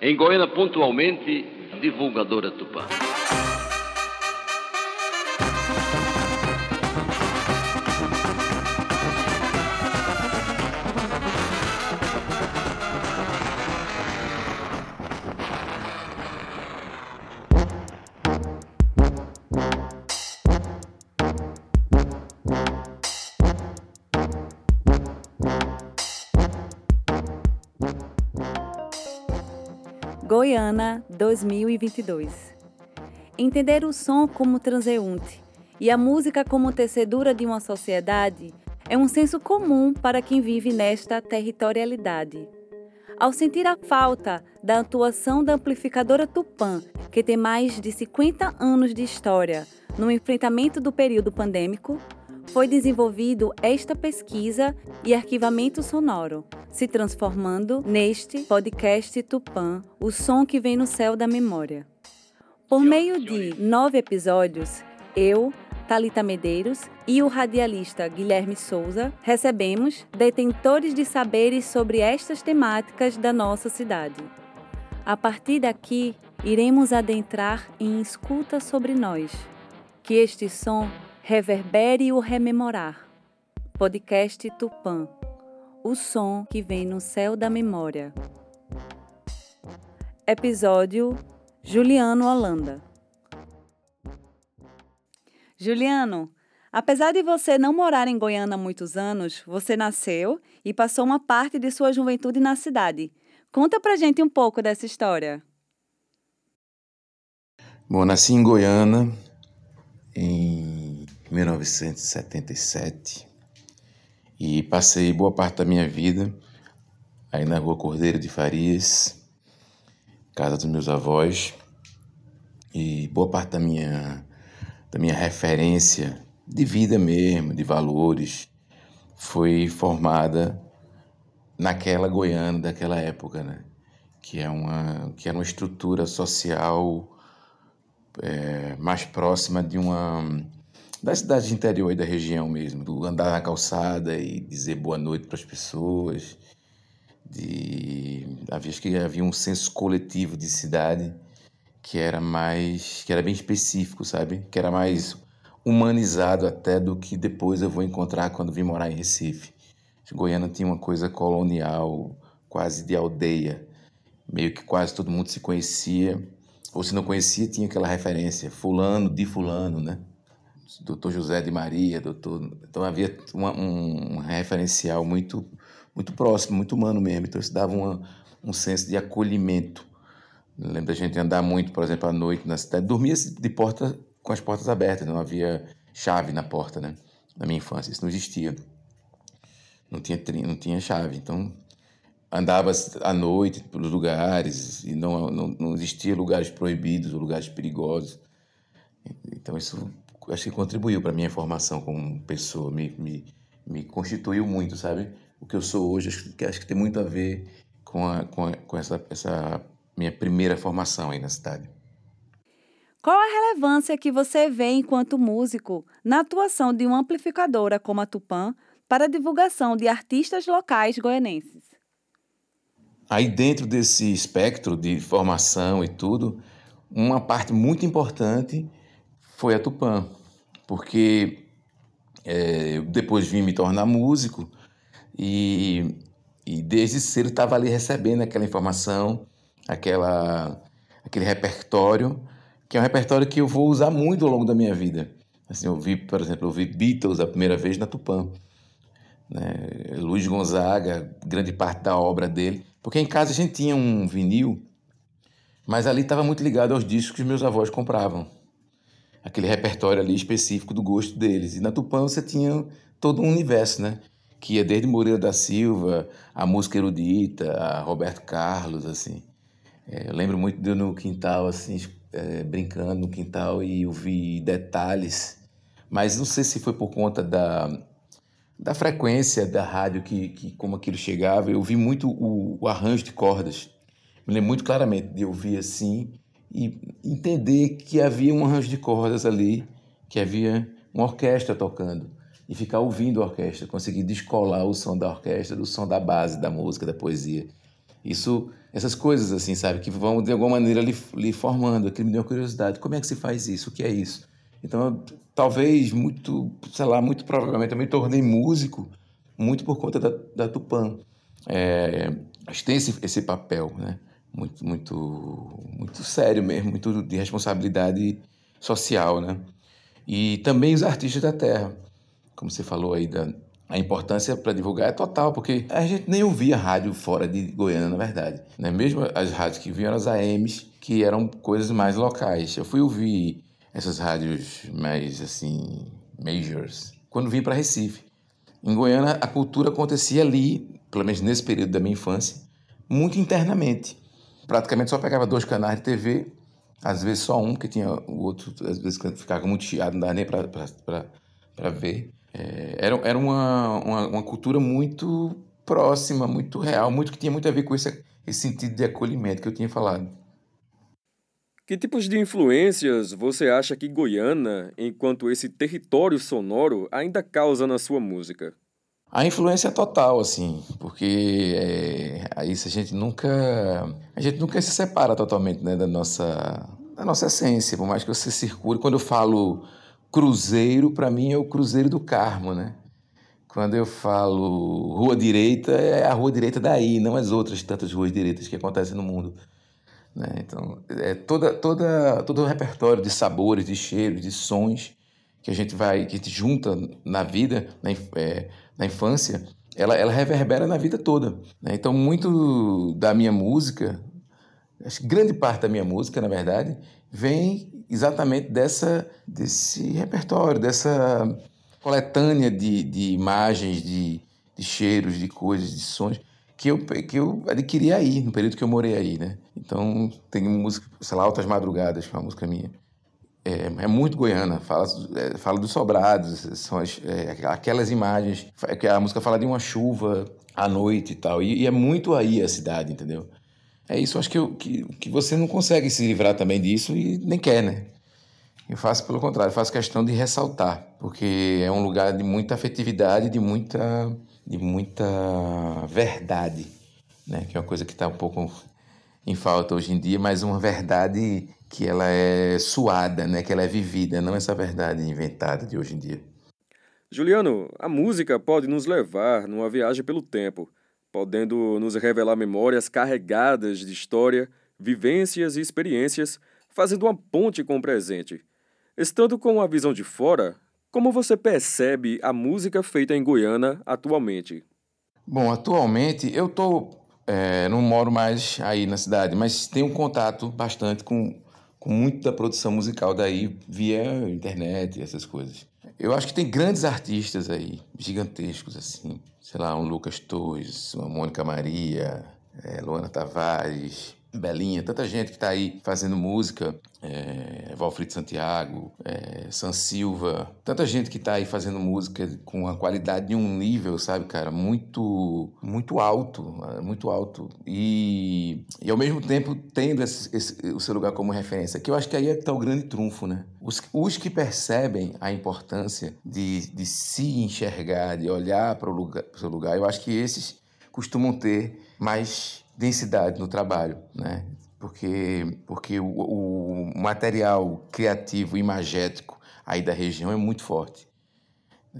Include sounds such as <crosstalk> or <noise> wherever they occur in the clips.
Em Goiânia, pontualmente, divulgadora Tupã. 2022. Entender o som como transeunte e a música como tecedura de uma sociedade é um senso comum para quem vive nesta territorialidade. Ao sentir a falta da atuação da amplificadora Tupã, que tem mais de 50 anos de história no enfrentamento do período pandêmico, foi desenvolvido esta pesquisa e arquivamento sonoro, se transformando neste podcast Tupã, o som que vem no céu da memória. Por meio de nove episódios, eu, Talita Medeiros e o radialista Guilherme Souza recebemos detentores de saberes sobre estas temáticas da nossa cidade. A partir daqui, iremos adentrar em escuta sobre nós. Que este som Reverbere o Rememorar. Podcast Tupã. O som que vem no céu da memória. Episódio Juliano Holanda. Juliano, apesar de você não morar em Goiânia há muitos anos, você nasceu e passou uma parte de sua juventude na cidade. Conta pra gente um pouco dessa história. Bom, nasci em Goiânia em 1977 e passei boa parte da minha vida aí na rua Cordeiro de Farias, casa dos meus avós, e boa parte da minha, da minha referência de vida mesmo, de valores, foi formada naquela Goiânia daquela época, né? que, é uma, que era uma estrutura social é, mais próxima de uma da cidade interior e da região mesmo, do andar na calçada e dizer boa noite para as pessoas, de havia que havia um senso coletivo de cidade que era mais que era bem específico, sabe? Que era mais humanizado até do que depois eu vou encontrar quando vim morar em Recife. Goiânia tinha uma coisa colonial, quase de aldeia, meio que quase todo mundo se conhecia, ou se não conhecia tinha aquela referência, fulano de fulano, né? Doutor José de Maria, doutor... Então havia uma, um, referencial muito, muito próximo, muito humano mesmo. Então isso dava uma, um senso de acolhimento. lembro da gente andar muito, por exemplo, à noite na cidade. Dormia de porta com as portas abertas, não havia chave na porta, né? Na minha infância, isso não existia. Não tinha, não tinha chave. Então andava à noite pelos lugares e não, não, não existia lugares proibidos ou lugares perigosos. Então isso acho que contribuiu para minha formação como pessoa, me, me, me constituiu muito, sabe? O que eu sou hoje, acho que, acho que tem muito a ver com, a, com, a, com essa, essa minha primeira formação aí na cidade. Qual a relevância que você vê enquanto músico na atuação de uma amplificadora como a Tupã para a divulgação de artistas locais goianenses? Aí dentro desse espectro de formação e tudo, uma parte muito importante foi a Tupã, porque é, depois vim me tornar músico e, e desde cedo estava ali recebendo aquela informação, aquela, aquele repertório, que é um repertório que eu vou usar muito ao longo da minha vida. Assim, eu vi, por exemplo, eu vi Beatles a primeira vez na Tupã. Né? Luiz Gonzaga, grande parte da obra dele. Porque em casa a gente tinha um vinil, mas ali estava muito ligado aos discos que meus avós compravam aquele repertório ali específico do gosto deles. E na Tupã você tinha todo um universo, né? Que ia desde Moreira da Silva, a música erudita, a Roberto Carlos, assim. É, eu lembro muito de eu no quintal, assim, é, brincando no quintal e ouvir detalhes. Mas não sei se foi por conta da, da frequência da rádio, que, que como aquilo chegava. Eu ouvi muito o, o arranjo de cordas. Me lembro muito claramente de ouvir assim e entender que havia um arranjo de cordas ali, que havia uma orquestra tocando e ficar ouvindo a orquestra, conseguir descolar o som da orquestra do som da base da música, da poesia. Isso, essas coisas assim, sabe, que vão de alguma maneira lhe, lhe formando, aquilo me deu curiosidade. Como é que se faz isso? O que é isso? Então, eu, talvez muito, sei lá, muito provavelmente eu me tornei músico muito por conta da, da Tupã. É, tem esse, esse papel, né? Muito, muito, muito sério mesmo, muito de responsabilidade social, né? E também os artistas da terra, como você falou aí da a importância para divulgar é total, porque a gente nem ouvia rádio fora de Goiânia, na verdade. Né? Mesmo as rádios que vinham as AMs, que eram coisas mais locais. Eu fui ouvir essas rádios mais, assim, majors, quando vim para Recife. Em Goiânia, a cultura acontecia ali, pelo menos nesse período da minha infância, muito internamente. Praticamente só pegava dois canais de TV, às vezes só um, porque tinha o outro, às vezes ficava muito chiado, não dava nem para ver. É, era era uma, uma, uma, cultura muito próxima, muito real, muito que tinha muito a ver com esse, esse sentido de acolhimento que eu tinha falado. Que tipos de influências você acha que Goiânia, enquanto esse território sonoro, ainda causa na sua música? A influência é total, assim, porque é, aí a gente nunca a gente nunca se separa totalmente né, da nossa da nossa essência, por mais que você circule. Quando eu falo cruzeiro, para mim, é o Cruzeiro do Carmo, né? Quando eu falo rua direita, é a rua direita daí, não as outras tantas ruas direitas que acontecem no mundo. Né? Então, é toda, toda, todo o repertório de sabores, de cheiros, de sons que a gente vai, que a gente junta na vida, na, é, na infância, ela, ela reverbera na vida toda. Né? Então, muito da minha música, grande parte da minha música, na verdade, vem exatamente dessa, desse repertório, dessa coletânea de, de imagens, de, de cheiros, de coisas, de sons que eu, que eu adquiri aí, no período que eu morei aí, né? Então, tem música, sei lá, Altas Madrugadas, que é uma música minha. É, é muito goiana, fala, é, fala dos sobrados, são as, é, aquelas imagens, que a música fala de uma chuva à noite e tal, e, e é muito aí a cidade, entendeu? É isso, acho que, eu, que, que você não consegue se livrar também disso e nem quer, né? Eu faço pelo contrário, faço questão de ressaltar, porque é um lugar de muita afetividade, de muita, de muita verdade, né? Que é uma coisa que está um pouco em falta hoje em dia, mas uma verdade que ela é suada, né? Que ela é vivida, não essa verdade inventada de hoje em dia. Juliano, a música pode nos levar numa viagem pelo tempo podendo nos revelar memórias carregadas de história, vivências e experiências, fazendo uma ponte com o presente. Estando com a visão de fora, como você percebe a música feita em Goiânia atualmente? Bom, atualmente eu tô, é, não moro mais aí na cidade, mas tenho contato bastante com, com muita produção musical daí via internet, essas coisas. Eu acho que tem grandes artistas aí, gigantescos assim. Sei lá, um Lucas Torres, uma Mônica Maria, é, Luana Tavares, Belinha, tanta gente que está aí fazendo música, é, Valfrito Santiago, é, San Silva, tanta gente que está aí fazendo música com a qualidade de um nível, sabe, cara, muito, muito alto, muito alto. E, e ao mesmo tempo tendo esse, esse, o seu lugar como referência, que eu acho que aí é que está o grande trunfo, né? Os, os que percebem a importância de, de se enxergar, de olhar para o seu lugar, eu acho que esses costumam ter mais densidade no trabalho, né? Porque, porque o, o material criativo imagético aí da região é muito forte.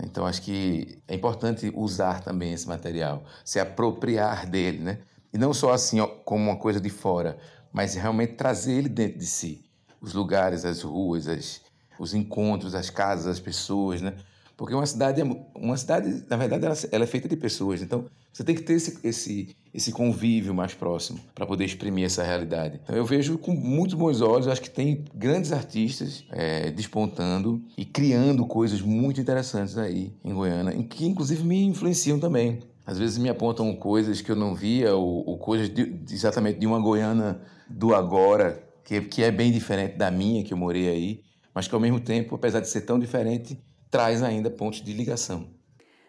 Então, acho que é importante usar também esse material, se apropriar dele, né? E não só assim ó, como uma coisa de fora, mas realmente trazer ele dentro de si. Os lugares, as ruas, as, os encontros, as casas, as pessoas, né? Porque uma cidade, é, uma cidade na verdade, ela, ela é feita de pessoas. Então, você tem que ter esse, esse, esse convívio mais próximo para poder exprimir essa realidade. Então, eu vejo com muitos bons olhos, acho que tem grandes artistas é, despontando e criando coisas muito interessantes aí em Goiânia, que inclusive me influenciam também. Às vezes me apontam coisas que eu não via, ou, ou coisas de, exatamente de uma Goiânia do agora, que, que é bem diferente da minha, que eu morei aí, mas que ao mesmo tempo, apesar de ser tão diferente, traz ainda pontos de ligação.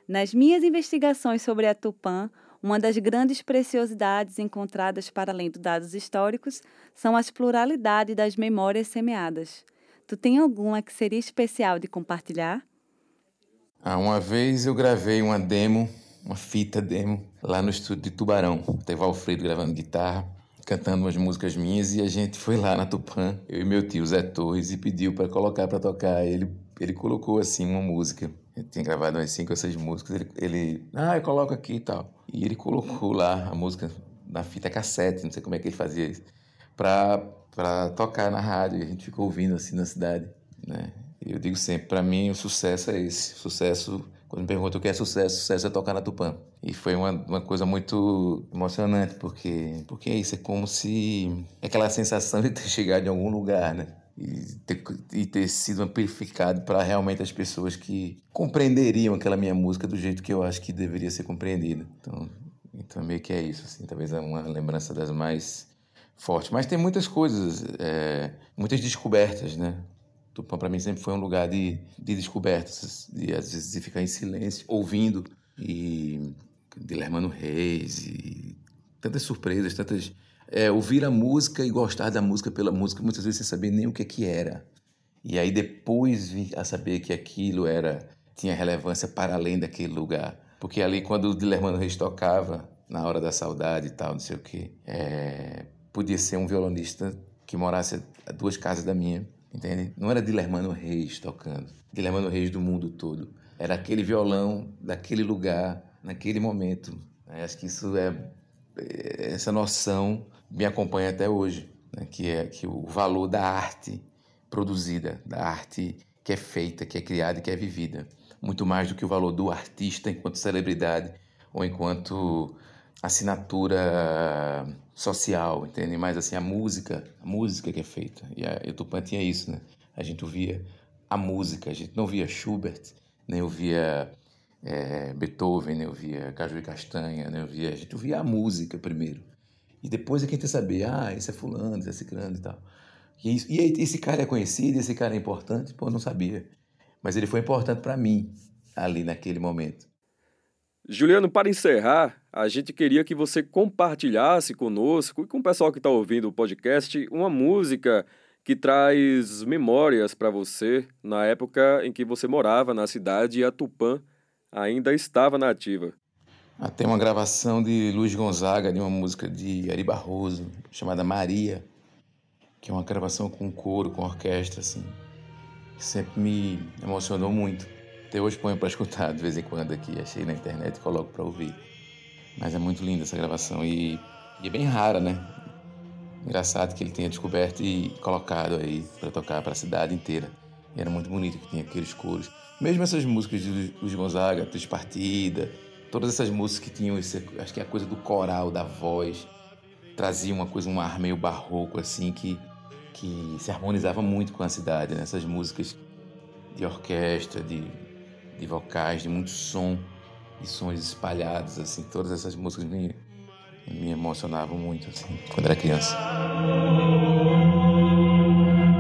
Nas minhas investigações sobre a Tupã, uma das grandes preciosidades encontradas para além dos dados históricos são as pluralidade das memórias semeadas. Tu tem alguma que seria especial de compartilhar? Ah, uma vez eu gravei uma demo, uma fita demo, lá no estúdio de Tubarão. Teve Alfredo gravando guitarra, cantando umas músicas minhas e a gente foi lá na Tupã, eu e meu tio Zé Torres, e pediu para colocar para tocar. Ele, ele colocou assim uma música. Eu tinha gravado umas cinco ou seis músicas. Ele, ele ah, eu coloco aqui e tal. E ele colocou lá a música na fita cassete, não sei como é que ele fazia isso, para tocar na rádio. E a gente ficou ouvindo assim na cidade, né? Eu digo sempre, para mim o sucesso é esse. Sucesso, quando me perguntam o que é sucesso, sucesso é tocar na Tupã. E foi uma, uma coisa muito emocionante, porque, porque é isso, é como se... É aquela sensação de ter <laughs> chegado em algum lugar, né? E ter, e ter sido amplificado para realmente as pessoas que compreenderiam aquela minha música do jeito que eu acho que deveria ser compreendida. Então, então meio que é isso, assim, talvez é uma lembrança das mais fortes. Mas tem muitas coisas, é, muitas descobertas, né? Tupã para mim sempre foi um lugar de, de descobertas, de às vezes de ficar em silêncio, ouvindo e de Lermano Reis e tantas surpresas, tantas é, ouvir a música e gostar da música pela música, muitas vezes sem saber nem o que que era. E aí depois vi a saber que aquilo era tinha relevância para além daquele lugar. Porque ali quando o Dilermano Reis tocava, na hora da saudade e tal, não sei o quê, é, podia ser um violonista que morasse a duas casas da minha entende? Não era Dilermano Reis tocando, Dilermano Reis do mundo todo. Era aquele violão daquele lugar, naquele momento. Acho que isso é, é essa noção me acompanha até hoje, né? que é que o valor da arte produzida, da arte que é feita, que é criada e que é vivida, muito mais do que o valor do artista enquanto celebridade ou enquanto assinatura social, entende? Mas assim, a música, a música que é feita. E a Tupã tinha isso, né? A gente ouvia a música, a gente não via Schubert, nem ouvia é, Beethoven, nem ouvia Caju e Castanha, nem ouvia... A gente ouvia a música primeiro. E depois é que a gente saber, ah, esse é fulano, esse é ciclano e tal. E, isso, e esse cara é conhecido, esse cara é importante? Pô, não sabia. Mas ele foi importante para mim, ali naquele momento. Juliano, para encerrar, a gente queria que você compartilhasse conosco e com o pessoal que está ouvindo o podcast uma música que traz memórias para você na época em que você morava na cidade e a Tupã ainda estava na ativa. Ah, tem uma gravação de Luiz Gonzaga de uma música de Ari Barroso chamada Maria, que é uma gravação com coro, com orquestra, assim, que sempre me emocionou muito. Até hoje ponho para escutar de vez em quando aqui, achei na internet e coloco para ouvir. Mas é muito linda essa gravação e, e, é bem rara, né? Engraçado que ele tenha descoberto e colocado aí para tocar para a cidade inteira. Era muito bonito que tinha aqueles coros. Mesmo essas músicas de Luiz Gonzaga, Três Partida, todas essas músicas que tinham esse, acho que é a coisa do coral, da voz, trazia uma coisa, um ar meio barroco assim que que se harmonizava muito com a cidade, né? Essas músicas de orquestra, de de vocais, de muito som, de sons espalhados, assim, todas essas músicas me, me emocionavam muito, assim, quando era criança.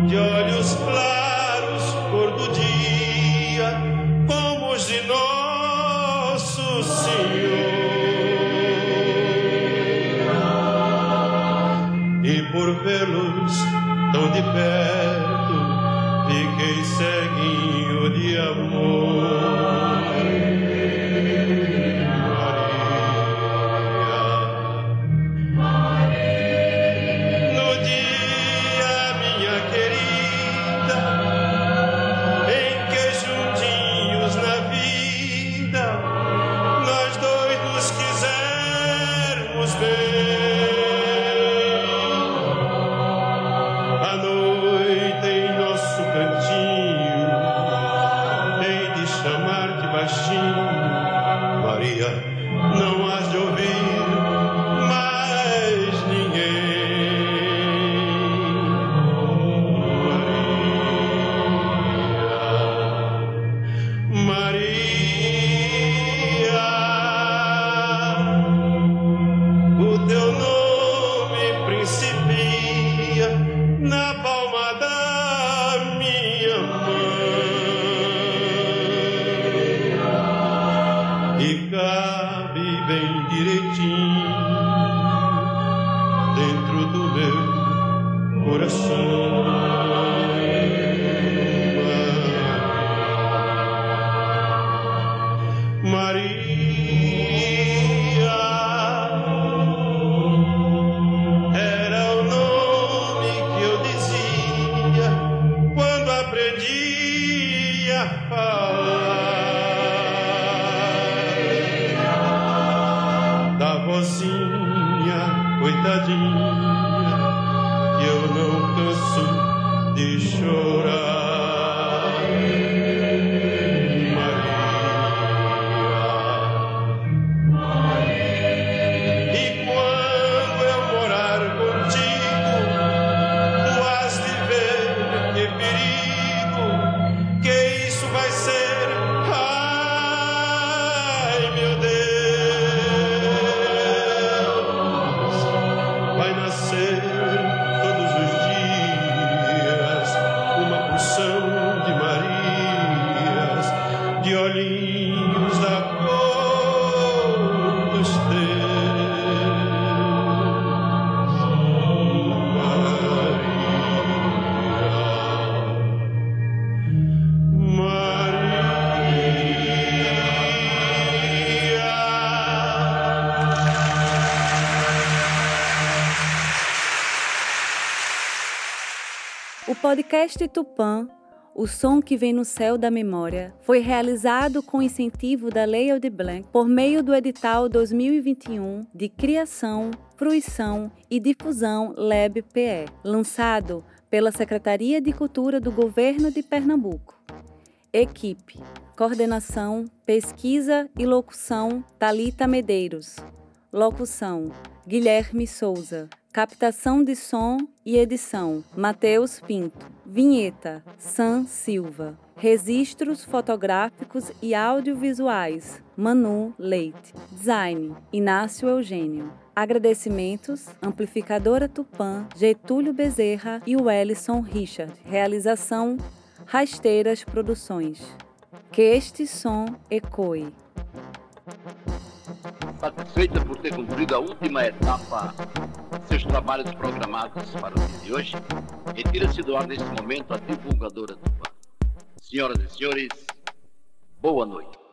De olhos claros, cor do dia, como os de nosso Senhor. E por vê-los tão de perto, fiquei ceguinho de amor. Maria. direitinho dentro do meu coração. Coitadinha, que eu não canso de chorar. Podcast Tupã, o som que vem no céu da memória, foi realizado com incentivo da Lei Aldir Blanc por meio do edital 2021 de Criação, Fruição e Difusão LEB-PE, lançado pela Secretaria de Cultura do Governo de Pernambuco. Equipe: Coordenação, Pesquisa e Locução Talita Medeiros. Locução: Guilherme Souza. Captação de som e edição: Matheus Pinto. Vinheta: Sam Silva. Registros fotográficos e audiovisuais: Manu Leite. Design: Inácio Eugênio. Agradecimentos: Amplificadora Tupã, Getúlio Bezerra e Wellison Richard. Realização: Rasteiras Produções. Que este som ecoe satisfeita por ter cumprido a última etapa seus trabalhos programados para o dia de hoje, retira-se do ar neste momento a divulgadora Tupã. Senhoras e senhores, boa noite.